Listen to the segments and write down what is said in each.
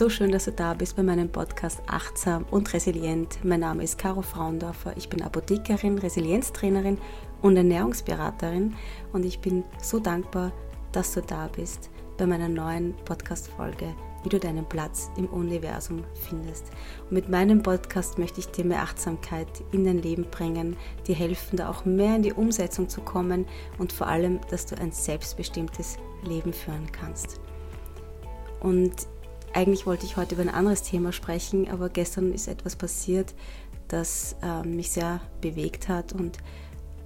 So schön, dass du da bist bei meinem Podcast Achtsam und Resilient. Mein Name ist Caro Frauendorfer. Ich bin Apothekerin, Resilienztrainerin und Ernährungsberaterin und ich bin so dankbar, dass du da bist bei meiner neuen Podcast-Folge, wie du deinen Platz im Universum findest. Und mit meinem Podcast möchte ich dir mehr Achtsamkeit in dein Leben bringen, dir helfen, da auch mehr in die Umsetzung zu kommen und vor allem, dass du ein selbstbestimmtes Leben führen kannst. Und eigentlich wollte ich heute über ein anderes Thema sprechen, aber gestern ist etwas passiert, das äh, mich sehr bewegt hat und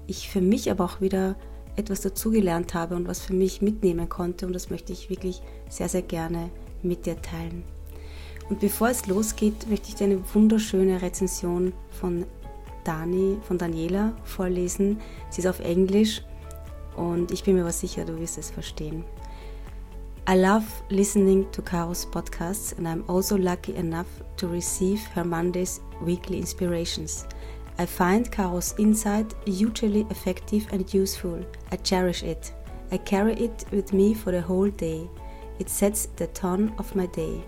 ich für mich aber auch wieder etwas dazugelernt habe und was für mich mitnehmen konnte und das möchte ich wirklich sehr, sehr gerne mit dir teilen. Und bevor es losgeht, möchte ich dir eine wunderschöne Rezension von Dani, von Daniela vorlesen. Sie ist auf Englisch und ich bin mir aber sicher, du wirst es verstehen. I love listening to Caro's podcasts, and I'm also lucky enough to receive her Monday's weekly inspirations. I find Caro's insight hugely effective and useful. I cherish it. I carry it with me for the whole day. It sets the tone of my day.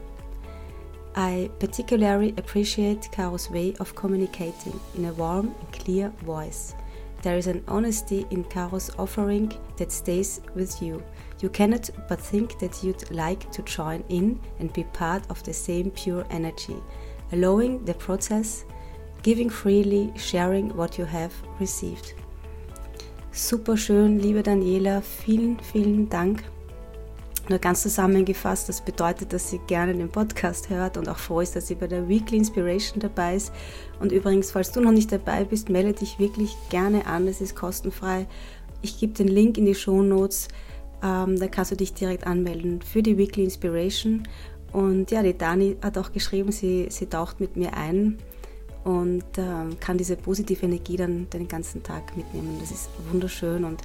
I particularly appreciate Caro's way of communicating in a warm and clear voice. There is an honesty in Caro's offering that stays with you. You cannot but think that you'd like to join in and be part of the same pure energy, allowing the process, giving freely, sharing what you have received. Super schön, liebe Daniela, vielen, vielen Dank. Nur ganz zusammengefasst, das bedeutet, dass sie gerne den Podcast hört und auch froh ist, dass sie bei der Weekly Inspiration dabei ist. Und übrigens, falls du noch nicht dabei bist, melde dich wirklich gerne an, es ist kostenfrei. Ich gebe den Link in die Show Notes ähm, da kannst du dich direkt anmelden für die Weekly Inspiration. Und ja, die Dani hat auch geschrieben, sie, sie taucht mit mir ein und ähm, kann diese positive Energie dann den ganzen Tag mitnehmen. Das ist wunderschön und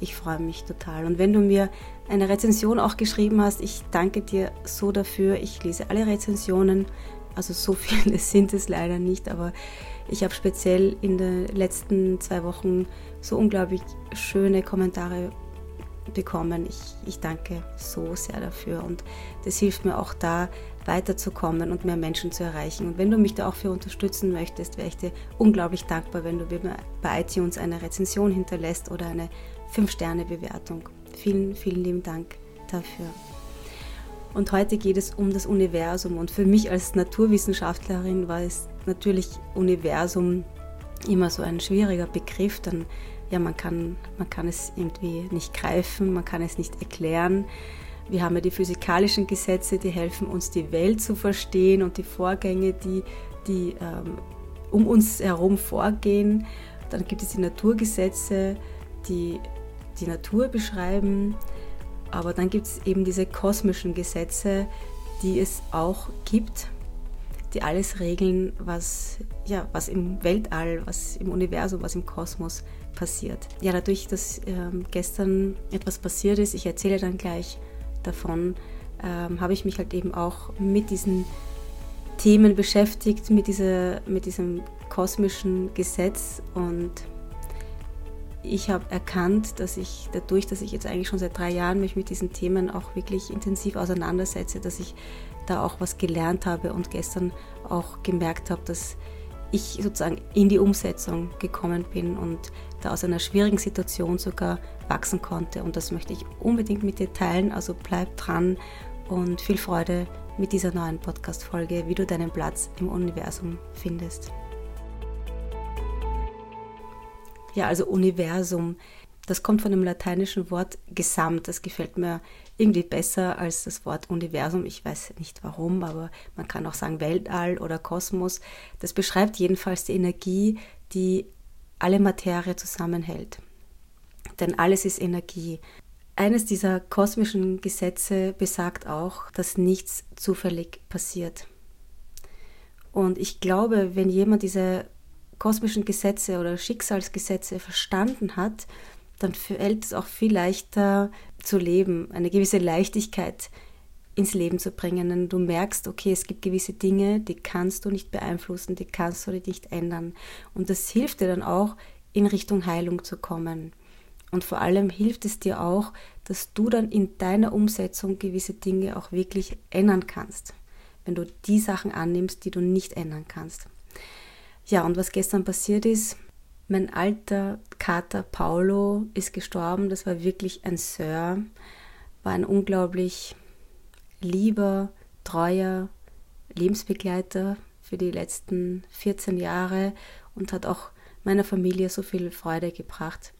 ich freue mich total. Und wenn du mir eine Rezension auch geschrieben hast, ich danke dir so dafür. Ich lese alle Rezensionen, also so viele sind es leider nicht, aber ich habe speziell in den letzten zwei Wochen so unglaublich schöne Kommentare bekommen. Ich, ich danke so sehr dafür und das hilft mir auch da weiterzukommen und mehr Menschen zu erreichen. Und wenn du mich da auch für unterstützen möchtest, wäre ich dir unglaublich dankbar, wenn du mir bei iTunes eine Rezension hinterlässt oder eine 5-Sterne-Bewertung. Vielen, vielen lieben Dank dafür. Und heute geht es um das Universum. Und für mich als Naturwissenschaftlerin war es natürlich Universum immer so ein schwieriger Begriff. Dann ja, man kann, man kann es irgendwie nicht greifen, man kann es nicht erklären. Wir haben ja die physikalischen Gesetze, die helfen uns, die Welt zu verstehen und die Vorgänge, die, die ähm, um uns herum vorgehen. Dann gibt es die Naturgesetze, die die Natur beschreiben. Aber dann gibt es eben diese kosmischen Gesetze, die es auch gibt, die alles regeln, was, ja, was im Weltall, was im Universum, was im Kosmos passiert. Ja, dadurch, dass ähm, gestern etwas passiert ist, ich erzähle dann gleich davon, ähm, habe ich mich halt eben auch mit diesen Themen beschäftigt, mit, dieser, mit diesem kosmischen Gesetz. Und ich habe erkannt, dass ich dadurch, dass ich jetzt eigentlich schon seit drei Jahren mich mit diesen Themen auch wirklich intensiv auseinandersetze, dass ich da auch was gelernt habe und gestern auch gemerkt habe, dass ich sozusagen in die Umsetzung gekommen bin und da aus einer schwierigen Situation sogar wachsen konnte. Und das möchte ich unbedingt mit dir teilen. Also bleib dran und viel Freude mit dieser neuen Podcast-Folge, wie du deinen Platz im Universum findest. Ja, also Universum, das kommt von dem lateinischen Wort gesamt. Das gefällt mir irgendwie besser als das Wort Universum. Ich weiß nicht warum, aber man kann auch sagen Weltall oder Kosmos. Das beschreibt jedenfalls die Energie, die alle Materie zusammenhält. Denn alles ist Energie. Eines dieser kosmischen Gesetze besagt auch, dass nichts zufällig passiert. Und ich glaube, wenn jemand diese kosmischen Gesetze oder Schicksalsgesetze verstanden hat, dann fällt es auch viel leichter zu leben, eine gewisse Leichtigkeit ins Leben zu bringen. Denn du merkst, okay, es gibt gewisse Dinge, die kannst du nicht beeinflussen, die kannst du nicht ändern. Und das hilft dir dann auch, in Richtung Heilung zu kommen. Und vor allem hilft es dir auch, dass du dann in deiner Umsetzung gewisse Dinge auch wirklich ändern kannst. wenn du die Sachen annimmst, die du nicht ändern kannst. Ja, und was gestern passiert ist, mein alter Kater Paulo ist gestorben. Das war wirklich ein Sir, war ein unglaublich lieber, treuer Lebensbegleiter für die letzten 14 Jahre und hat auch meiner Familie so viel Freude gebracht.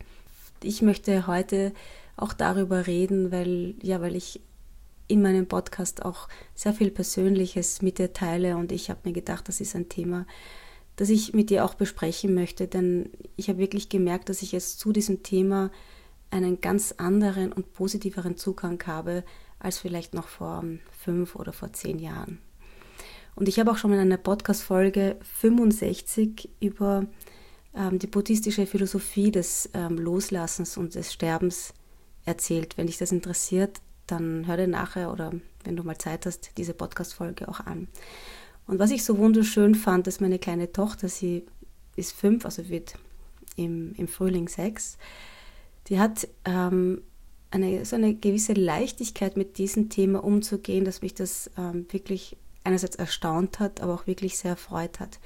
Ich möchte heute auch darüber reden, weil ja, weil ich in meinem Podcast auch sehr viel Persönliches mit dir teile und ich habe mir gedacht, das ist ein Thema, das ich mit dir auch besprechen möchte, denn ich habe wirklich gemerkt, dass ich jetzt zu diesem Thema einen ganz anderen und positiveren Zugang habe als vielleicht noch vor fünf oder vor zehn Jahren. Und ich habe auch schon in einer Podcast-Folge 65 über ähm, die buddhistische Philosophie des ähm, Loslassens und des Sterbens erzählt. Wenn dich das interessiert, dann hör dir nachher oder wenn du mal Zeit hast, diese Podcast-Folge auch an. Und was ich so wunderschön fand, dass meine kleine Tochter, sie ist fünf, also wird im, im Frühling sechs, die hat ähm, eine, so eine gewisse Leichtigkeit mit diesem Thema umzugehen, dass mich das ähm, wirklich einerseits erstaunt hat, aber auch wirklich sehr erfreut hat.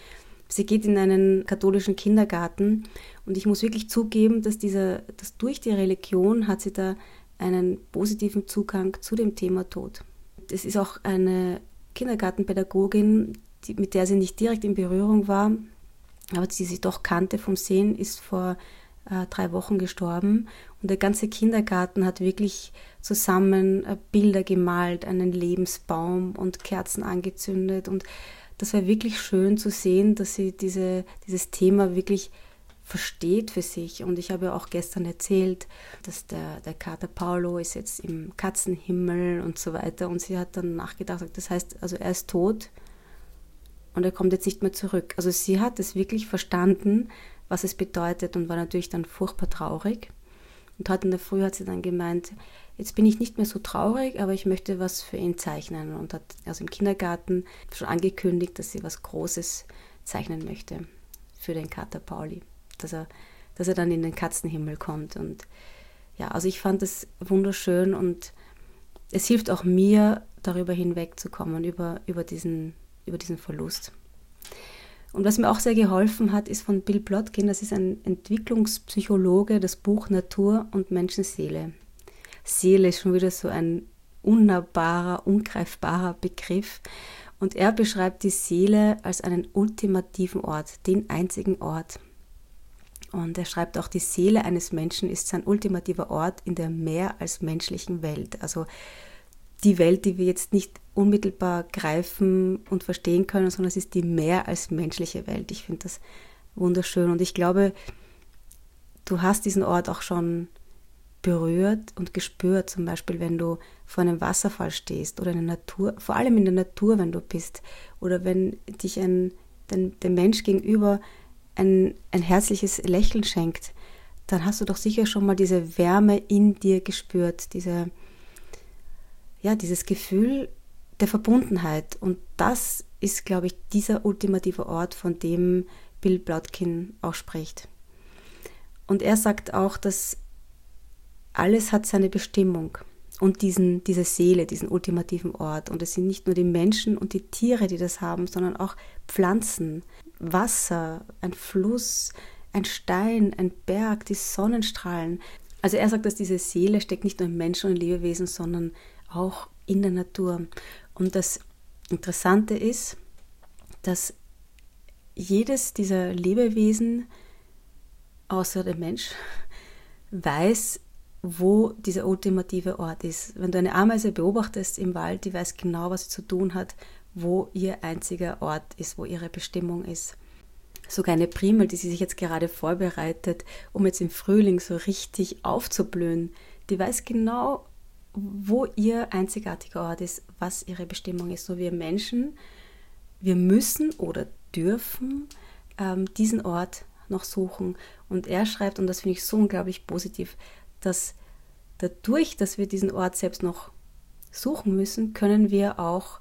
Sie geht in einen katholischen Kindergarten und ich muss wirklich zugeben, dass, dieser, dass durch die Religion hat sie da einen positiven Zugang zu dem Thema Tod. Es ist auch eine Kindergartenpädagogin, die, mit der sie nicht direkt in Berührung war, aber die sie doch kannte vom Sehen, ist vor äh, drei Wochen gestorben. Und der ganze Kindergarten hat wirklich zusammen äh, Bilder gemalt, einen Lebensbaum und Kerzen angezündet. Und das war wirklich schön zu sehen, dass sie diese, dieses Thema wirklich versteht für sich. Und ich habe auch gestern erzählt, dass der, der Kater Paolo ist jetzt im Katzenhimmel und so weiter. Und sie hat dann nachgedacht, das heißt, also er ist tot und er kommt jetzt nicht mehr zurück. Also sie hat es wirklich verstanden, was es bedeutet und war natürlich dann furchtbar traurig. Und heute in der Früh hat sie dann gemeint, jetzt bin ich nicht mehr so traurig, aber ich möchte was für ihn zeichnen. Und hat also im Kindergarten schon angekündigt, dass sie was Großes zeichnen möchte für den Kater Pauli dass er, dass er dann in den Katzenhimmel kommt. Und ja, also ich fand es wunderschön und es hilft auch mir, darüber hinwegzukommen, über, über, diesen, über diesen Verlust. Und was mir auch sehr geholfen hat, ist von Bill Plotkin, das ist ein Entwicklungspsychologe, das Buch Natur und Menschenseele. Seele ist schon wieder so ein unnahbarer, ungreifbarer Begriff. Und er beschreibt die Seele als einen ultimativen Ort, den einzigen Ort, und er schreibt auch, die Seele eines Menschen ist sein ultimativer Ort in der mehr als menschlichen Welt. Also die Welt, die wir jetzt nicht unmittelbar greifen und verstehen können, sondern es ist die mehr als menschliche Welt. Ich finde das wunderschön. Und ich glaube, du hast diesen Ort auch schon berührt und gespürt, zum Beispiel wenn du vor einem Wasserfall stehst oder in der Natur, vor allem in der Natur, wenn du bist, oder wenn dich ein, den, der Mensch gegenüber ein, ein herzliches Lächeln schenkt, dann hast du doch sicher schon mal diese Wärme in dir gespürt, diese, ja, dieses Gefühl der Verbundenheit. Und das ist, glaube ich, dieser ultimative Ort, von dem Bill Blotkin auch spricht. Und er sagt auch, dass alles hat seine Bestimmung und diesen, diese Seele, diesen ultimativen Ort. Und es sind nicht nur die Menschen und die Tiere, die das haben, sondern auch Pflanzen, Wasser, ein Fluss, ein Stein, ein Berg, die Sonnenstrahlen. Also er sagt, dass diese Seele steckt nicht nur im Menschen und im Lebewesen, sondern auch in der Natur. Und das Interessante ist, dass jedes dieser Lebewesen, außer der Mensch, weiß, wo dieser ultimative Ort ist. Wenn du eine Ameise beobachtest im Wald, die weiß genau, was sie zu tun hat, wo ihr einziger Ort ist, wo ihre Bestimmung ist. Sogar eine Primel, die sie sich jetzt gerade vorbereitet, um jetzt im Frühling so richtig aufzublühen, die weiß genau, wo ihr einzigartiger Ort ist, was ihre Bestimmung ist. So wir Menschen, wir müssen oder dürfen ähm, diesen Ort noch suchen. Und er schreibt, und das finde ich so unglaublich positiv, dass dadurch, dass wir diesen Ort selbst noch suchen müssen, können wir auch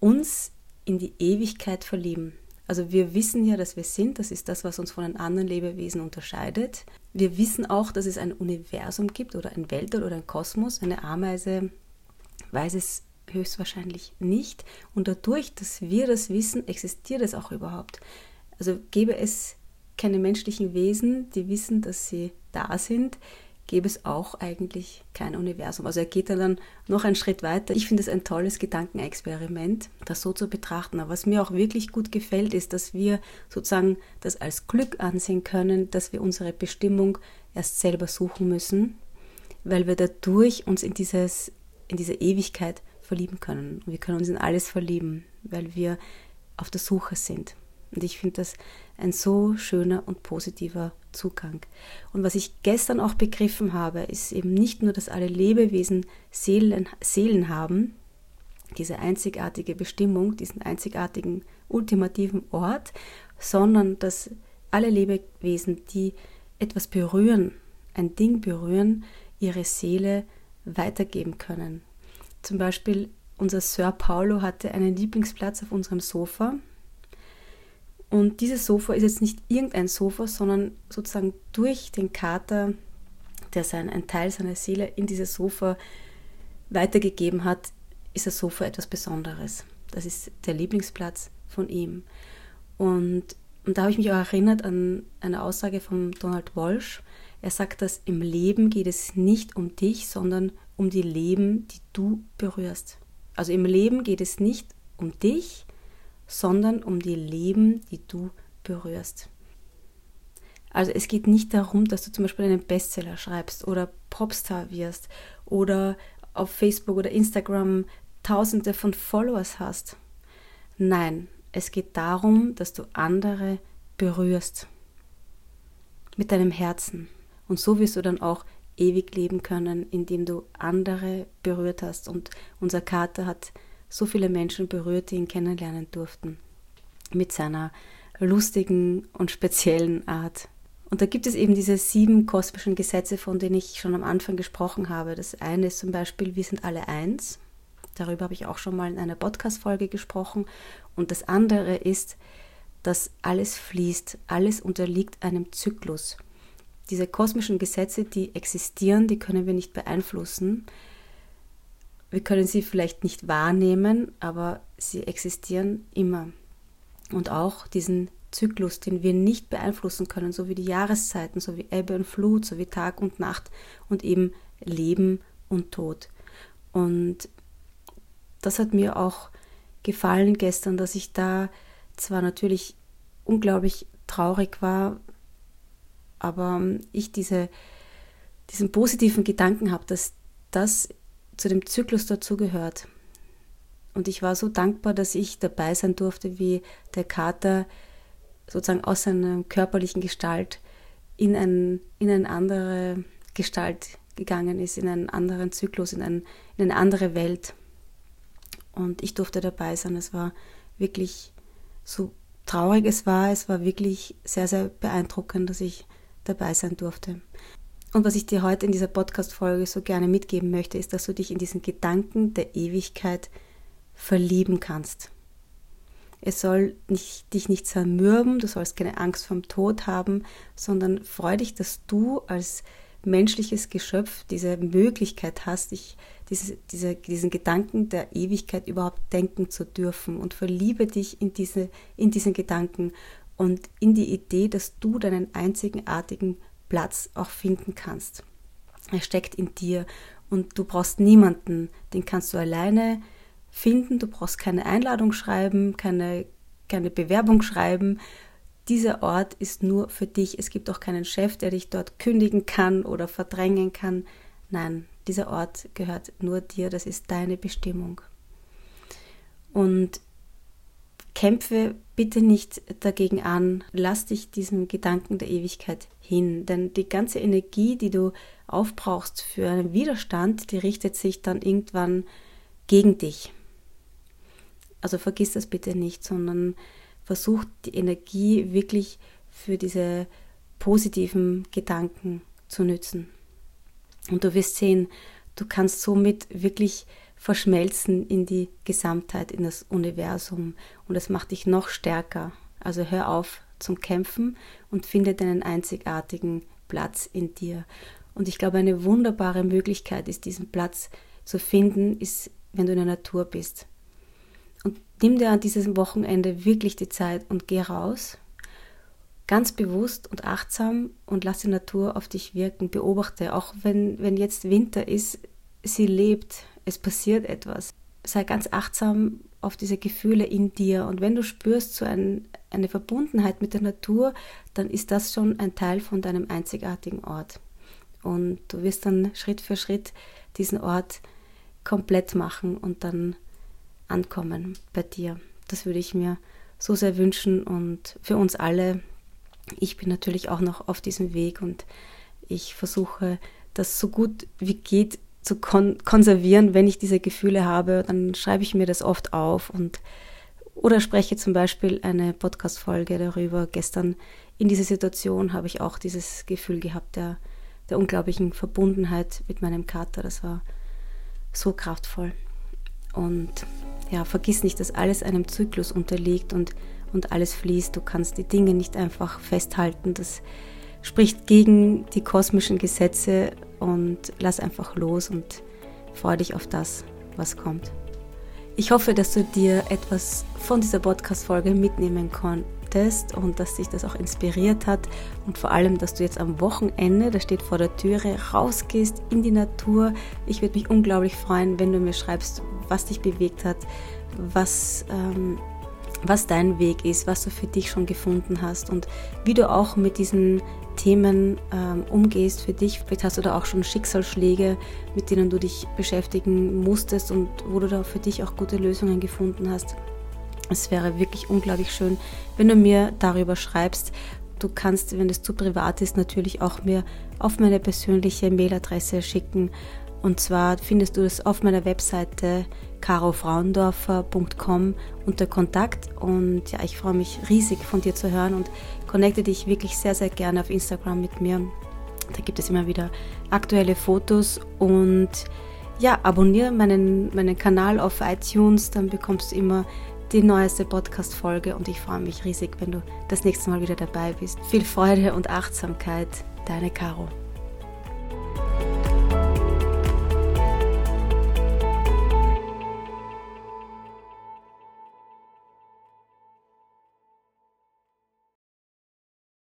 uns in die Ewigkeit verlieben. Also wir wissen ja, dass wir sind, das ist das, was uns von den anderen Lebewesen unterscheidet. Wir wissen auch, dass es ein Universum gibt oder ein Weltall oder ein Kosmos. Eine Ameise weiß es Höchstwahrscheinlich nicht. Und dadurch, dass wir das wissen, existiert es auch überhaupt. Also gäbe es keine menschlichen Wesen, die wissen, dass sie da sind, gäbe es auch eigentlich kein Universum. Also er geht dann noch einen Schritt weiter. Ich finde es ein tolles Gedankenexperiment, das so zu betrachten. Aber was mir auch wirklich gut gefällt, ist, dass wir sozusagen das als Glück ansehen können, dass wir unsere Bestimmung erst selber suchen müssen, weil wir dadurch uns in, dieses, in diese Ewigkeit verlieben können. Wir können uns in alles verlieben, weil wir auf der Suche sind. Und ich finde das ein so schöner und positiver Zugang. Und was ich gestern auch begriffen habe, ist eben nicht nur, dass alle Lebewesen Seelen, Seelen haben, diese einzigartige Bestimmung, diesen einzigartigen ultimativen Ort, sondern dass alle Lebewesen, die etwas berühren, ein Ding berühren, ihre Seele weitergeben können. Zum Beispiel unser Sir Paulo hatte einen Lieblingsplatz auf unserem Sofa und dieses Sofa ist jetzt nicht irgendein Sofa, sondern sozusagen durch den Kater, der sein, ein Teil seiner Seele in dieses Sofa weitergegeben hat, ist das Sofa etwas Besonderes. Das ist der Lieblingsplatz von ihm. Und, und da habe ich mich auch erinnert an eine Aussage von Donald Walsh. Er sagt, dass im Leben geht es nicht um dich, sondern um die Leben, die du berührst. Also im Leben geht es nicht um dich, sondern um die Leben, die du berührst. Also es geht nicht darum, dass du zum Beispiel einen Bestseller schreibst oder Popstar wirst oder auf Facebook oder Instagram tausende von Followers hast. Nein, es geht darum, dass du andere berührst mit deinem Herzen. Und so wirst du dann auch ewig leben können, indem du andere berührt hast. Und unser Kater hat so viele Menschen berührt, die ihn kennenlernen durften. Mit seiner lustigen und speziellen Art. Und da gibt es eben diese sieben kosmischen Gesetze, von denen ich schon am Anfang gesprochen habe. Das eine ist zum Beispiel, wir sind alle eins. Darüber habe ich auch schon mal in einer Podcast-Folge gesprochen. Und das andere ist, dass alles fließt, alles unterliegt einem Zyklus. Diese kosmischen Gesetze, die existieren, die können wir nicht beeinflussen. Wir können sie vielleicht nicht wahrnehmen, aber sie existieren immer. Und auch diesen Zyklus, den wir nicht beeinflussen können, so wie die Jahreszeiten, so wie Ebbe und Flut, so wie Tag und Nacht und eben Leben und Tod. Und das hat mir auch gefallen gestern, dass ich da zwar natürlich unglaublich traurig war, aber ich diese, diesen positiven Gedanken habe, dass das zu dem Zyklus dazugehört. Und ich war so dankbar, dass ich dabei sein durfte, wie der Kater sozusagen aus seiner körperlichen Gestalt in, ein, in eine andere Gestalt gegangen ist, in einen anderen Zyklus, in, ein, in eine andere Welt. Und ich durfte dabei sein. Es war wirklich so traurig es war, es war wirklich sehr, sehr beeindruckend, dass ich dabei sein durfte. Und was ich dir heute in dieser Podcast-Folge so gerne mitgeben möchte, ist, dass du dich in diesen Gedanken der Ewigkeit verlieben kannst. Es soll nicht, dich nicht zermürben, du sollst keine Angst vom Tod haben, sondern freu dich, dass du als menschliches Geschöpf diese Möglichkeit hast, dich, diese, diese, diesen Gedanken der Ewigkeit überhaupt denken zu dürfen und verliebe dich in, diese, in diesen Gedanken und in die Idee, dass du deinen einzigartigen Platz auch finden kannst. Er steckt in dir und du brauchst niemanden, den kannst du alleine finden, du brauchst keine Einladung schreiben, keine, keine Bewerbung schreiben. Dieser Ort ist nur für dich. Es gibt auch keinen Chef, der dich dort kündigen kann oder verdrängen kann. Nein, dieser Ort gehört nur dir, das ist deine Bestimmung. Und kämpfe bitte nicht dagegen an, lass dich diesem Gedanken der Ewigkeit hin, denn die ganze Energie, die du aufbrauchst für einen Widerstand, die richtet sich dann irgendwann gegen dich. Also vergiss das bitte nicht, sondern versuch die Energie wirklich für diese positiven Gedanken zu nützen. Und du wirst sehen, du kannst somit wirklich verschmelzen in die Gesamtheit, in das Universum. Und es macht dich noch stärker. Also hör auf zum Kämpfen und finde deinen einzigartigen Platz in dir. Und ich glaube, eine wunderbare Möglichkeit ist, diesen Platz zu finden, ist wenn du in der Natur bist. Und nimm dir an diesem Wochenende wirklich die Zeit und geh raus, ganz bewusst und achtsam und lass die Natur auf dich wirken. Beobachte, auch wenn, wenn jetzt Winter ist, sie lebt, es passiert etwas. Sei ganz achtsam auf diese Gefühle in dir. Und wenn du spürst so ein, eine Verbundenheit mit der Natur, dann ist das schon ein Teil von deinem einzigartigen Ort. Und du wirst dann Schritt für Schritt diesen Ort komplett machen und dann ankommen bei dir. Das würde ich mir so sehr wünschen und für uns alle. Ich bin natürlich auch noch auf diesem Weg und ich versuche das so gut wie geht zu kon konservieren, wenn ich diese Gefühle habe. Dann schreibe ich mir das oft auf und oder spreche zum Beispiel eine Podcast-Folge darüber. Gestern in dieser Situation habe ich auch dieses Gefühl gehabt der, der unglaublichen Verbundenheit mit meinem Kater. Das war so kraftvoll. Und ja, vergiss nicht, dass alles einem Zyklus unterliegt und, und alles fließt. Du kannst die Dinge nicht einfach festhalten. Das spricht gegen die kosmischen Gesetze und lass einfach los und freue dich auf das, was kommt. Ich hoffe, dass du dir etwas von dieser Podcast-Folge mitnehmen konntest und dass dich das auch inspiriert hat und vor allem, dass du jetzt am Wochenende, das steht vor der Türe, rausgehst in die Natur. Ich würde mich unglaublich freuen, wenn du mir schreibst, was dich bewegt hat, was ähm, was dein Weg ist, was du für dich schon gefunden hast und wie du auch mit diesen Themen ähm, umgehst für dich. Vielleicht hast du da auch schon Schicksalsschläge, mit denen du dich beschäftigen musstest und wo du da für dich auch gute Lösungen gefunden hast. Es wäre wirklich unglaublich schön, wenn du mir darüber schreibst. Du kannst, wenn es zu privat ist, natürlich auch mir auf meine persönliche Mailadresse schicken. Und zwar findest du es auf meiner Webseite carofraundorfer.com unter Kontakt. Und ja, ich freue mich riesig von dir zu hören und connecte dich wirklich sehr, sehr gerne auf Instagram mit mir. Da gibt es immer wieder aktuelle Fotos und ja, abonniere meinen, meinen Kanal auf iTunes, dann bekommst du immer die neueste Podcast-Folge und ich freue mich riesig, wenn du das nächste Mal wieder dabei bist. Viel Freude und Achtsamkeit, deine Caro.